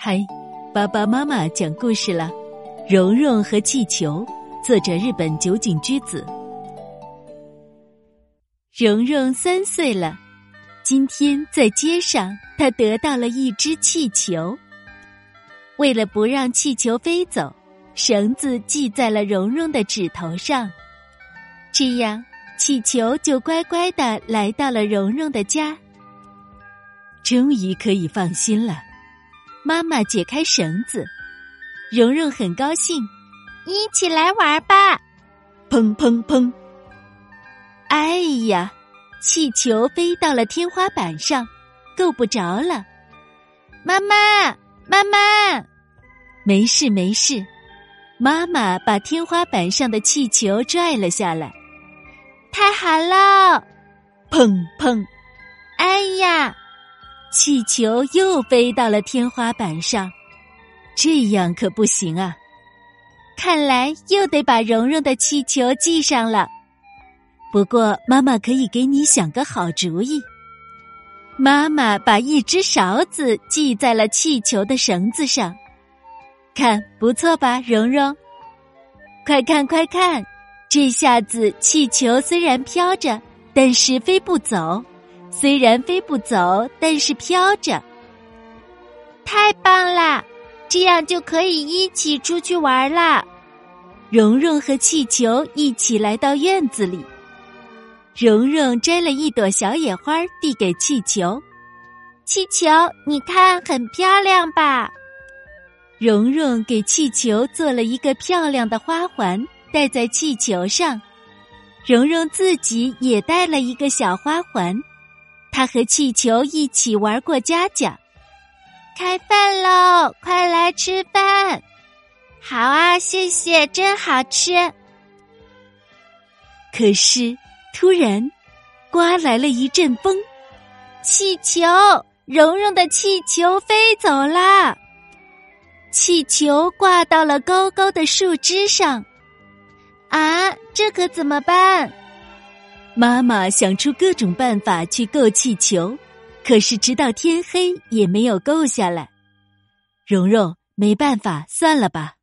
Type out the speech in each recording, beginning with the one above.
嗨，爸爸妈妈讲故事了，《蓉蓉和气球》，作者日本酒井居子。蓉蓉三岁了，今天在街上，她得到了一只气球。为了不让气球飞走，绳子系在了蓉蓉的指头上，这样气球就乖乖的来到了蓉蓉的家。终于可以放心了。妈妈解开绳子，蓉蓉很高兴，一起来玩吧！砰砰砰！哎呀，气球飞到了天花板上，够不着了。妈妈，妈妈，没事没事。妈妈把天花板上的气球拽了下来。太好了！砰砰！哎呀！气球又飞到了天花板上，这样可不行啊！看来又得把蓉蓉的气球系上了。不过妈妈可以给你想个好主意。妈妈把一只勺子系在了气球的绳子上，看不错吧，蓉蓉？快看快看，这下子气球虽然飘着，但是飞不走。虽然飞不走，但是飘着，太棒了！这样就可以一起出去玩啦。蓉蓉和气球一起来到院子里，蓉蓉摘了一朵小野花递给气球，气球，你看很漂亮吧？蓉蓉给气球做了一个漂亮的花环，戴在气球上。蓉蓉自己也戴了一个小花环。他和气球一起玩过家家，开饭喽！快来吃饭！好啊，谢谢，真好吃。可是突然，刮来了一阵风，气球，蓉蓉的气球飞走了，气球挂到了高高的树枝上。啊，这可怎么办？妈妈想出各种办法去够气球，可是直到天黑也没有够下来。蓉蓉，没办法，算了吧。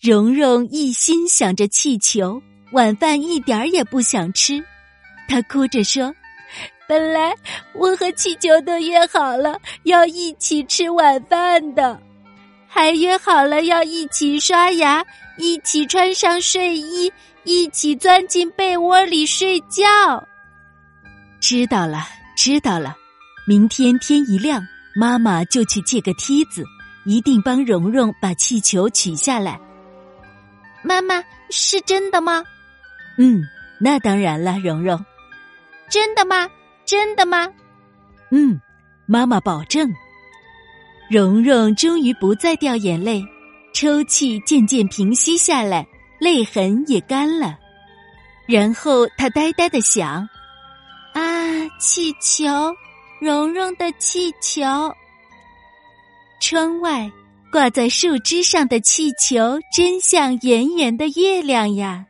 蓉蓉一心想着气球，晚饭一点儿也不想吃。她哭着说：“本来我和气球都约好了要一起吃晚饭的，还约好了要一起刷牙，一起穿上睡衣。”一起钻进被窝里睡觉。知道了，知道了。明天天一亮，妈妈就去借个梯子，一定帮蓉蓉把气球取下来。妈妈，是真的吗？嗯，那当然了，蓉蓉。真的吗？真的吗？嗯，妈妈保证。蓉蓉终于不再掉眼泪，抽泣渐渐平息下来。泪痕也干了，然后他呆呆的想：“啊，气球，蓉蓉的气球。”窗外挂在树枝上的气球，真像圆圆的月亮呀。